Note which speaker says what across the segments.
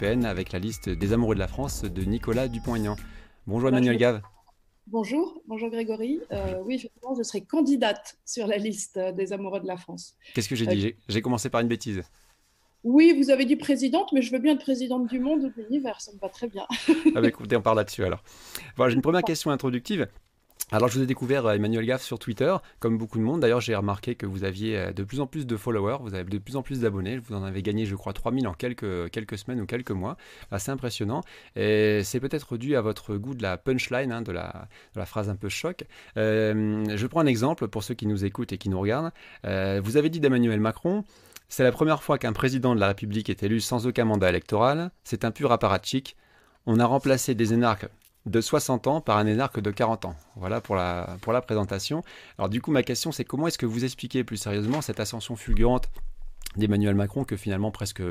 Speaker 1: avec la liste des amoureux de la France de Nicolas Dupont-Aignan. Bonjour Emmanuel Gave.
Speaker 2: Bonjour, bonjour Grégory. Euh, oui, effectivement, je serai candidate sur la liste des amoureux de la France.
Speaker 1: Qu'est-ce que j'ai dit? J'ai commencé par une bêtise.
Speaker 2: Oui, vous avez dit présidente, mais je veux bien être présidente du monde ou de l'univers, ça me va très bien.
Speaker 1: ah bah écoutez, on parle là-dessus alors. Voilà, j'ai une première question introductive. Alors, je vous ai découvert euh, Emmanuel Gaff sur Twitter, comme beaucoup de monde. D'ailleurs, j'ai remarqué que vous aviez euh, de plus en plus de followers, vous avez de plus en plus d'abonnés. Vous en avez gagné, je crois, 3000 en quelques, quelques semaines ou quelques mois. Assez impressionnant. Et c'est peut-être dû à votre goût de la punchline, hein, de, la, phrase un peu choc. Euh, je prends un exemple pour ceux qui nous écoutent et qui nous regardent. vous avez dit d'Emmanuel Macron. C'est la première fois qu'un président de la République est élu sans aucun mandat électoral. C'est un pur apparatchik. On a remplacé des énarques de 60 ans par un énarque de 40 ans. Voilà pour la, pour la présentation. Alors du coup, ma question, c'est comment est-ce que vous expliquez plus sérieusement cette ascension fulgurante d'Emmanuel Macron que finalement presque,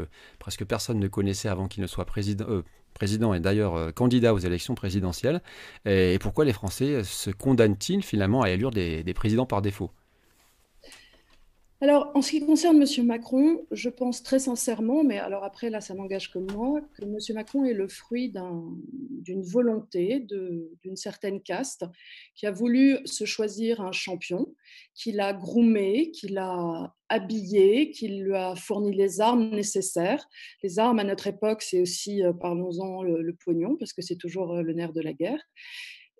Speaker 1: personne ne connaissait avant qu'il ne soit président, euh, président et d'ailleurs euh, candidat aux élections présidentielles? Et, pourquoi les Français se condamnent-ils finalement à élire des présidents par défaut?
Speaker 2: Alors, en ce qui concerne M. Macron, je pense très sincèrement, mais alors après, là, ça n'engage que moi, que M. Macron est le fruit d'une volonté d'une certaine caste qui a voulu se choisir un champion, qui l'a groomé, qui l'a habillé, qui lui a fourni les armes nécessaires. Les armes, à notre époque, c'est aussi, euh, parlons-en, le, pognon, parce que c'est toujours euh, le nerf de la guerre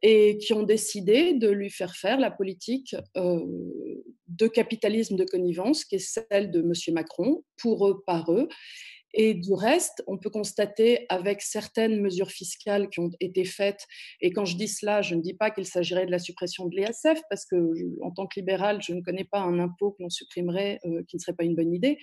Speaker 2: et qui ont décidé de lui faire faire la politique euh, de capitalisme de connivence, qui est celle de M. Macron, pour eux, par eux, et du reste, on peut constater avec certaines mesures fiscales qui ont été faites, et quand je dis cela, je ne dis pas qu'il s'agirait de la suppression de l'ESF, parce que en tant que libéral, je ne connais pas un impôt que l'on supprimerait euh, qui ne serait pas une bonne idée.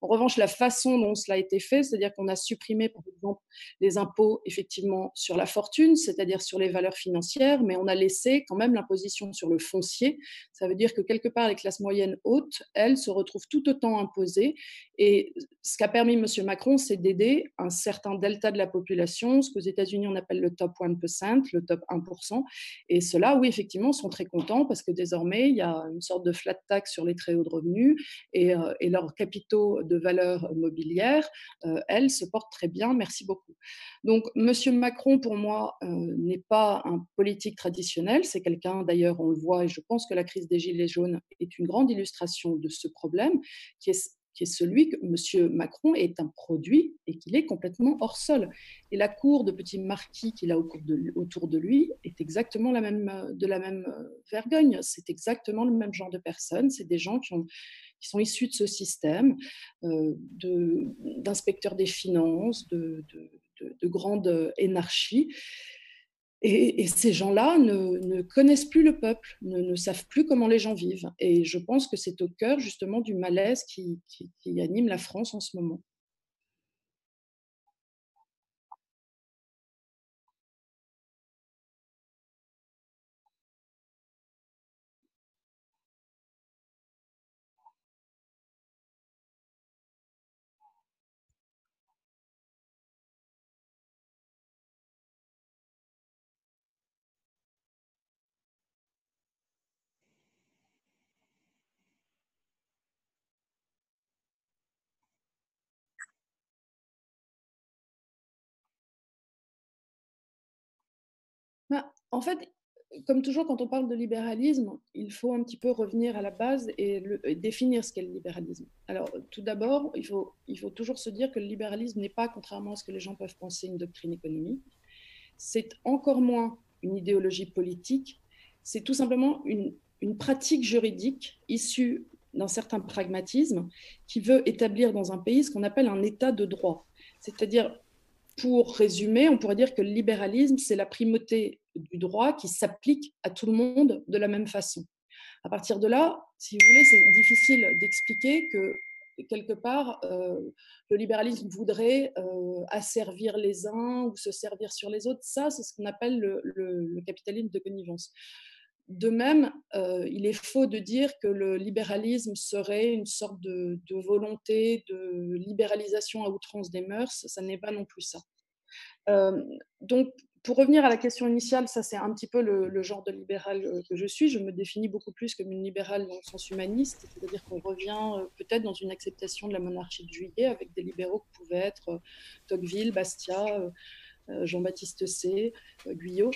Speaker 2: En revanche, la façon dont cela a été fait, c'est-à-dire qu'on a supprimé, par exemple, les impôts effectivement sur la fortune, c'est-à-dire sur les valeurs financières, mais on a laissé quand même l'imposition sur le foncier. Ça veut dire que quelque part, les classes moyennes hautes, elles, se retrouvent tout autant imposées. Et ce qu'a permis M. Macron, c'est d'aider un certain delta de la population, ce qu'aux États-Unis on appelle le top 1%, le top 1%. Et ceux-là, oui, effectivement, sont très contents parce que désormais, il y a une sorte de flat tax sur les très hauts de revenus et, euh, leurs capitaux de valeur mobilière, euh, elles se portent très bien. Merci beaucoup. Donc, M. Macron, pour moi, euh, n'est pas un politique traditionnel. C'est quelqu'un, d'ailleurs, on le voit, et je pense que la crise des Gilets jaunes est une grande illustration de ce problème, qui est qui est celui que M. Macron est un produit et qu'il est complètement hors sol. Et la cour de petits marquis qu'il a autour de lui est exactement la même, de la même euh, vergogne. C'est exactement le même genre de personnes. C'est des gens qui, ont, qui, sont issus de ce système, euh, d'inspecteurs des finances, de, de, de énarchie. Et, ces gens-là ne, connaissent plus le peuple, ne, savent plus comment les gens vivent. Et je pense que c'est au cœur justement du malaise qui anime la France en ce moment. En fait, comme toujours, quand on parle de libéralisme, il faut un petit peu revenir à la base et, définir ce qu'est le libéralisme. Alors, tout d'abord, il faut, toujours se dire que le libéralisme n'est pas, contrairement à ce que les gens peuvent penser, une doctrine économique. C'est encore moins une idéologie politique. C'est tout simplement une, une pratique juridique issue d'un certain pragmatisme qui veut établir dans un pays ce qu'on appelle un état de droit. C'est-à-dire pour résumer, on pourrait dire que le libéralisme, c'est la primauté du droit qui s'applique à tout le monde de la même façon. À partir de là, si vous voulez, c'est difficile d'expliquer que quelque part, euh, le libéralisme voudrait euh, asservir les uns ou se servir sur les autres. Ça, c'est ce qu'on appelle le, capitalisme de connivence. De même, euh, il est faux de dire que le libéralisme serait une sorte de, volonté de libéralisation à outrance des mœurs. Ça n'est pas non plus ça. Donc, pour revenir à la question initiale, ça c'est un petit peu le, genre de libéral euh, que je suis. Je me définis beaucoup plus comme une libérale dans le sens humaniste, c'est-à-dire qu'on revient euh, peut-être dans une acceptation de la monarchie de juillet avec des libéraux qui pouvaient être euh, Tocqueville, Bastia, Jean-Baptiste C, Guyot.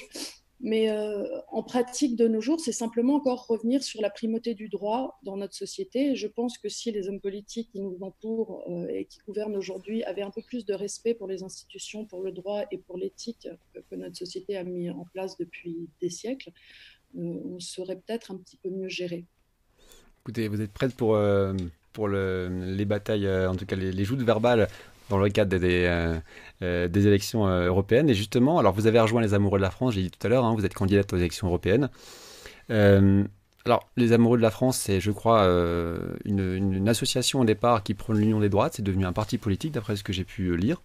Speaker 2: Mais euh, en pratique de nos jours, c'est simplement encore revenir sur la primauté du droit dans notre société. Je pense que si les hommes politiques qui nous entourent euh, et qui gouvernent aujourd'hui avaient un peu plus de respect pour les institutions, pour le droit et pour l'éthique que, notre société a mis en place depuis des siècles, euh, on serait peut-être un petit peu mieux géré.
Speaker 1: Écoutez, vous êtes prête pour, pour les batailles, en tout cas les, les joutes verbales dans le cadre des, euh, euh, élections euh, européennes. Et justement, alors vous avez rejoint les Amoureux de la France, j'ai dit tout à l'heure, hein, vous êtes candidate aux élections européennes. alors, les Amoureux de la France, c'est, je crois, une, association au départ qui prône l'union des droites. C'est devenu un parti politique, d'après ce que j'ai pu lire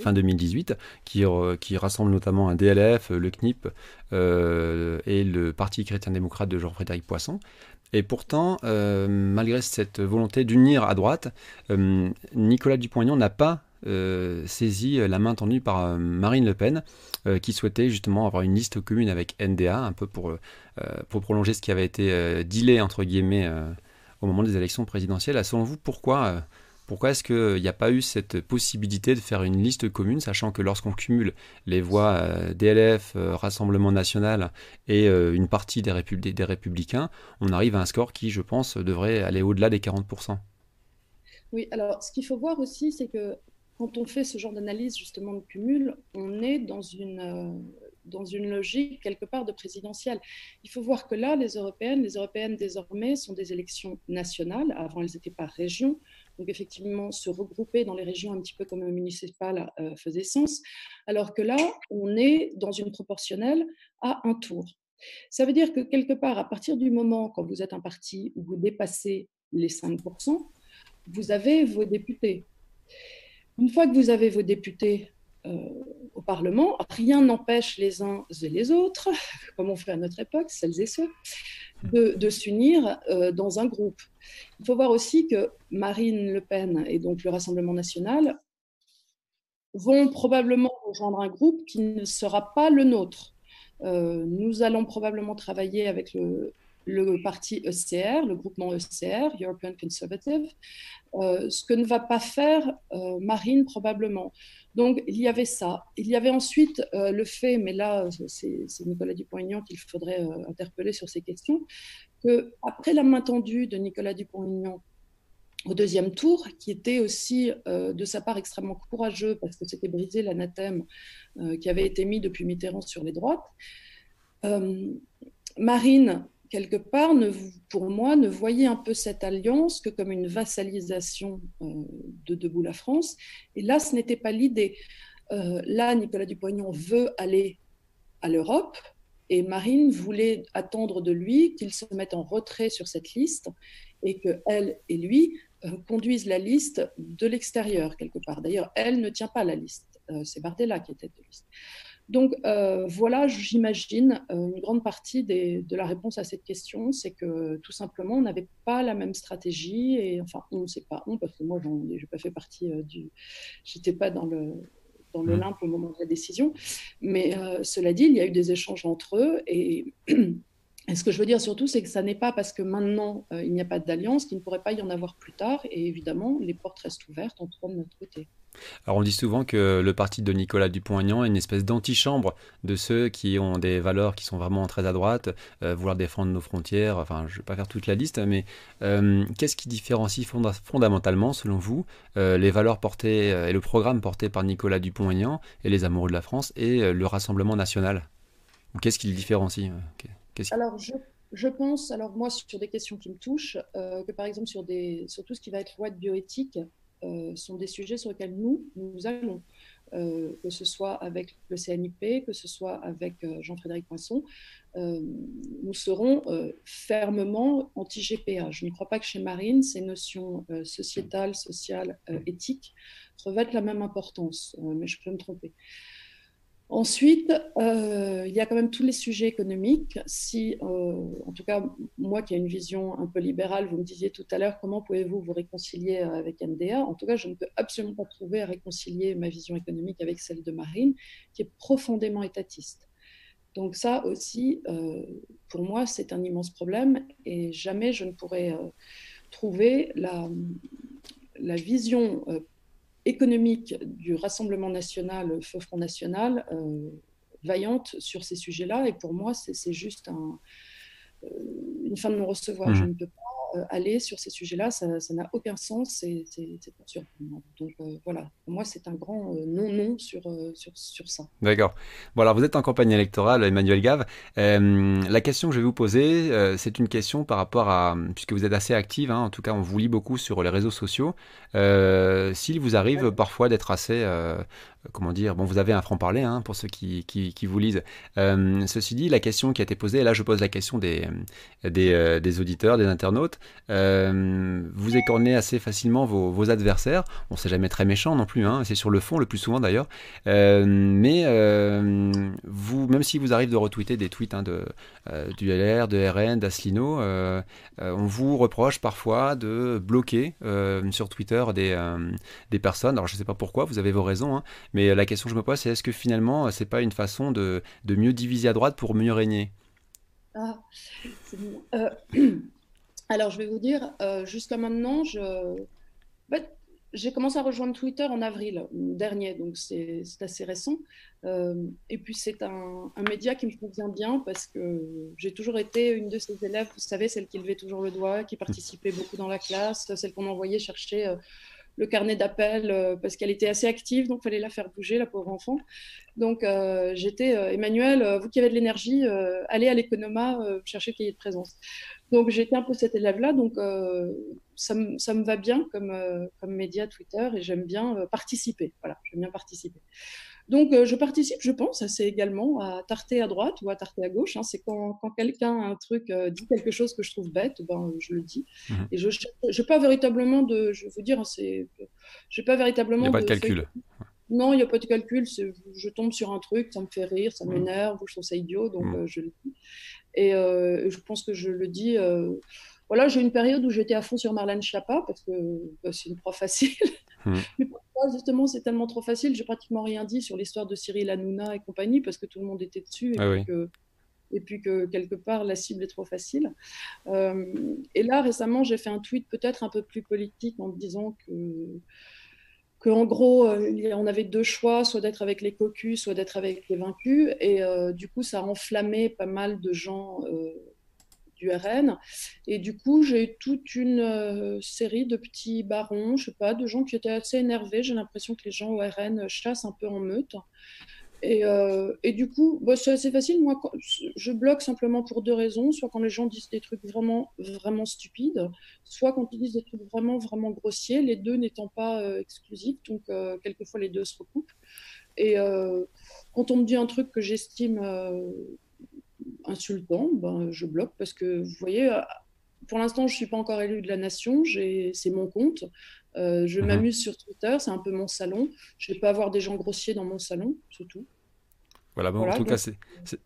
Speaker 1: fin 2018, qui, qui, rassemble notamment un DLF, le CNIP et le Parti chrétien-démocrate de Jean-Frédéric Poisson. Et pourtant, euh, malgré cette volonté d'unir à droite, euh, Nicolas Dupont-Aignan n'a pas euh, saisi la main tendue par Marine Le Pen, qui souhaitait justement avoir une liste commune avec NDA, un peu pour, pour prolonger ce qui avait été dealé, entre guillemets, au moment des élections présidentielles. Selon vous, pourquoi pourquoi est-ce qu'il n'y a pas eu cette possibilité de faire une liste commune, sachant que lorsqu'on cumule les voix euh, DLF, euh, Rassemblement national et euh, une partie des, républicains, on arrive à un score qui, je pense, devrait aller au-delà des 40%.
Speaker 2: Oui, alors ce qu'il faut voir aussi, c'est que quand on fait ce genre d'analyse justement de cumul, on est dans une, dans une logique quelque part de présidentielle. Il faut voir que là, les européennes, les européennes désormais sont des élections nationales. Avant, elles n'étaient pas régions. Donc effectivement, se regrouper dans les régions un petit peu comme un municipal euh, faisait sens. Alors que là, on est dans une proportionnelle à un tour. Ça veut dire que quelque part, à partir du moment quand vous êtes un parti où vous dépassez les 5%, vous avez vos députés. Une fois que vous avez vos députés euh, Parlement, rien n'empêche les uns et les autres, comme on fait à notre époque, celles et ceux, de, s'unir euh, dans un groupe. Il faut voir aussi que Marine Le Pen et donc le Rassemblement national vont probablement rejoindre un groupe qui ne sera pas le nôtre. Euh, nous allons probablement travailler avec le, le parti ECR, le groupement ECR, European Conservative, euh, ce que ne va pas faire euh, Marine probablement. Donc il y avait ça. Il y avait ensuite euh, le fait, mais là c'est Nicolas Dupont-Aignan qu'il faudrait interpeller sur ces questions, que après la main tendue de Nicolas Dupont-Aignan au deuxième tour, qui était aussi de sa part extrêmement courageux parce que c'était briser l'anathème qui avait été mis depuis Mitterrand sur les droites. Marine quelque part, ne, pour moi, ne voyez un peu cette alliance que comme une vassalisation euh, de Debout la France. Et là, ce n'était pas l'idée. Euh, là, Nicolas Dupont-Aignan veut aller à l'Europe et Marine voulait attendre de lui qu'il se mette en retrait sur cette liste et que elle et lui euh, conduisent la liste de l'extérieur quelque part. D'ailleurs, elle ne tient pas la liste. C'est Bardella qui était de liste. Donc euh, voilà, j'imagine, euh, une grande partie de la réponse à cette question, c'est que tout simplement, on n'avait pas la même stratégie, et enfin, on ne sait pas, on, parce que moi, je n'ai pas fait partie euh, du... J'étais pas dans le, dans le mmh. limpe au moment de la décision, mais cela dit, il y a eu des échanges entre eux, et... Et ce que je veux dire surtout, c'est que ça n'est pas parce que maintenant il n'y a pas d'alliance qu'il ne pourrait pas y en avoir plus tard. Et évidemment, les portes restent ouvertes, en tout cas de notre côté.
Speaker 1: Alors on dit souvent que le parti de Nicolas Dupont-Aignan est une espèce d'antichambre de ceux qui ont des valeurs qui sont vraiment très à droite, euh, vouloir défendre nos frontières, enfin je ne vais pas faire toute la liste, mais euh, qu'est-ce qui différencie fondamentalement selon vous euh, les valeurs portées et le programme porté par Nicolas Dupont-Aignan et les amoureux de la France et le Rassemblement national? Qu'est-ce qui le différencie
Speaker 2: Alors je, pense, alors moi sur des questions qui me touchent, que par exemple sur, sur tout ce qui va être loi de bioéthique, sont des sujets sur lesquels nous, nous allons, euh, que ce soit avec le CNIP, que ce soit avec euh, Jean-Frédéric Poisson, nous serons fermement anti-GPA. Je ne crois pas que chez Marine, ces notions sociétales, sociales, éthiques revêtent la même importance, mais je peux me tromper. Ensuite, euh, il y a quand même tous les sujets économiques. Si, euh, en tout cas, moi qui ai une vision un peu libérale, vous me disiez tout à l'heure comment pouvez-vous vous réconcilier avec MDA En tout cas, je ne peux absolument pas trouver à réconcilier ma vision économique avec celle de Marine, qui est profondément étatiste. Donc ça aussi, euh, pour moi, c'est un immense problème et jamais je ne pourrais trouver la, la vision économique du Rassemblement national, Feu Front National, euh, vaillante sur ces sujets-là. Et pour moi, c'est juste un, euh, une fin de non-recevoir. Je mmh. ne peux pas aller sur ces sujets-là, ça n'a aucun sens, c'est sûr. Donc euh, voilà, pour moi c'est un grand euh, non-non sur, sur, sur, ça.
Speaker 1: D'accord. Bon alors vous êtes en campagne électorale, Emmanuel Gave. la question que je vais vous poser, c'est une question par rapport à, puisque vous êtes assez active, hein, en tout cas on vous lit beaucoup sur les réseaux sociaux, s'il vous arrive parfois d'être assez comment dire, bon, vous avez un franc-parler hein, pour ceux qui, qui, vous lisent. Euh, ceci dit, la question qui a été posée, et là je pose la question des, des, euh, auditeurs, des internautes, euh, vous écornez assez facilement vos, vos adversaires. On sait jamais très méchant non plus, hein, c'est sur le fond le plus souvent d'ailleurs. mais vous, même si vous arrive de retweeter des tweets hein, de, du LR, de RN, d'Aslino, on vous reproche parfois de bloquer sur Twitter des, des personnes. Alors je ne sais pas pourquoi, vous avez vos raisons, hein, mais euh, la question que je me pose, c'est est-ce que finalement, euh, c'est pas une façon de, de, mieux diviser à droite pour mieux régner?
Speaker 2: Ah, euh, Alors, je vais vous dire, jusqu'à maintenant, je... j'ai commencé à rejoindre Twitter en avril dernier, donc c'est assez récent. et puis, c'est un, un, média qui me convient bien parce que j'ai toujours été une de ces élèves, vous savez, celle qui levait toujours le doigt, qui participait beaucoup dans la classe, celle qu'on envoyait chercher le carnet d'appel euh, parce qu'elle était assez active, donc fallait la faire bouger, la pauvre enfant. Donc euh, j'étais, euh, Emmanuel, vous qui avez de l'énergie, allez à l'économa chercher le cahier de présence. Donc j'étais un peu cet élève-là, donc ça, ça, me va bien comme, comme média Twitter et j'aime bien participer. Voilà, j'aime bien participer. Donc, je participe, je pense, assez également à tarter à droite ou à tarter à gauche. Hein. C'est quand, quand quelqu'un un truc dit quelque chose que je trouve bête, ben, je le dis. Mmh et je n'ai pas véritablement de, je vais vous dire, c'est, j'ai pas véritablement. Il
Speaker 1: n'y a pas de, calcul.
Speaker 2: Non, il n'y a pas de calcul. Je tombe sur un truc, ça me fait rire, ça mmh. m'énerve, je trouve ça idiot, donc mmh. je le dis. Et je pense que je le dis. voilà, j'ai une période où j'étais à fond sur Marlène Schiappa parce que bah, c'est une proie facile. Mais justement c'est tellement trop facile J'ai pratiquement rien dit sur l'histoire de Cyril Hanouna et compagnie parce que tout le monde était dessus et, ah puis, que, et puis, que, quelque part la cible est trop facile. Euh, et là récemment j'ai fait un tweet peut-être un peu plus politique en disant que qu'en gros, euh, on avait deux choix, soit d'être avec les cocus, soit d'être avec les vaincus. Et euh, du coup, ça a enflammé pas mal de gens du RN. Et du coup, j'ai eu toute une euh, série de petits barons, je sais pas, de gens qui étaient assez énervés. J'ai l'impression que les gens au RN chassent un peu en meute. Et, euh, et du coup, bah, c'est assez facile. Moi, je bloque simplement pour deux raisons. Soit quand les gens disent des trucs vraiment, vraiment stupides, soit quand ils disent des trucs vraiment, vraiment grossiers, les deux n'étant pas euh, exclusifs. Donc, quelquefois, les deux se recoupent. Et quand on me dit un truc que j'estime insultant, ben, je bloque parce que vous voyez, euh, pour l'instant, je ne suis pas encore élu de la nation, c'est mon compte. Euh, je mhm. m'amuse sur Twitter, c'est un peu mon salon. Je ne vais pas avoir des gens grossiers dans mon salon, surtout.
Speaker 1: Voilà, bon, en tout cas,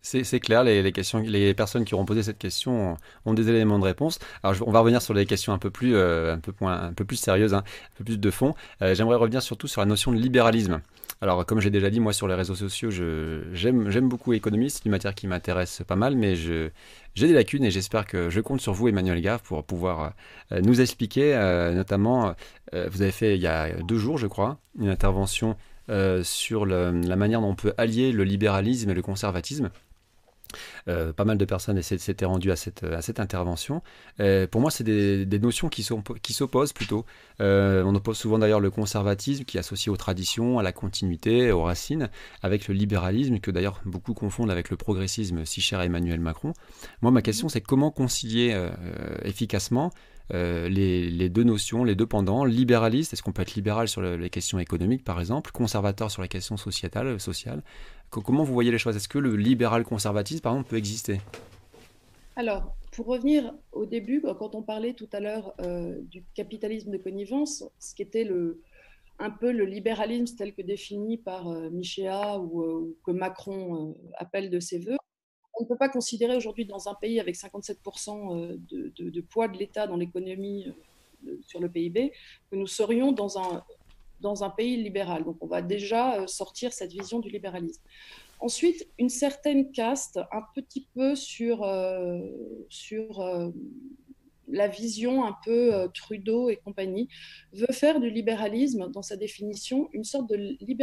Speaker 1: c'est clair. Les, les, questions, les personnes qui auront posé cette question ont, des éléments de réponse. Alors, on va revenir sur les questions un peu plus, euh, un peu, un peu plus sérieuses, hein, un peu plus de fond. J'aimerais revenir surtout sur la notion de libéralisme. Alors, comme j'ai déjà dit, moi, sur les réseaux sociaux, j'aime beaucoup l'économie. C'est une matière qui m'intéresse pas mal, mais j'ai des lacunes et j'espère que je compte sur vous, Emmanuel Gave, pour pouvoir euh, nous expliquer, euh, notamment, euh, vous avez fait il y a deux jours, je crois, une intervention sur la manière dont on peut allier le libéralisme et le conservatisme. Euh, pas mal de personnes s'étaient rendues à cette, cette intervention. Euh, pour moi, c'est des, notions qui s'opposent plutôt. Euh, on oppose souvent d'ailleurs le conservatisme qui est associé aux traditions, à la continuité, aux racines, avec le libéralisme que d'ailleurs beaucoup confondent avec le progressisme si cher à Emmanuel Macron. Moi, ma question, c'est comment concilier efficacement les, les, deux notions, les deux pendants, libéraliste, est-ce qu'on peut être libéral sur les questions économiques par exemple, conservateur sur les questions sociétales, sociales, Comment vous voyez les choses? Est-ce que le libéral-conservatisme, par exemple, peut exister?
Speaker 2: Alors, pour revenir au début, quand on parlait tout à l'heure euh, du capitalisme de connivence, ce qui était le, un peu le libéralisme tel que défini par euh, Michéa ou, ou, que Macron appelle de ses voeux. On ne peut pas considérer aujourd'hui dans un pays avec 57% de, de, de, poids de l'État dans l'économie sur le PIB que nous serions dans un, dans un pays libéral. Donc on va déjà sortir cette vision du libéralisme. Ensuite, une certaine caste, un petit peu sur, euh, sur euh, la vision un peu euh, Trudeau et compagnie, veut faire du libéralisme, dans sa définition, une sorte de libéralisme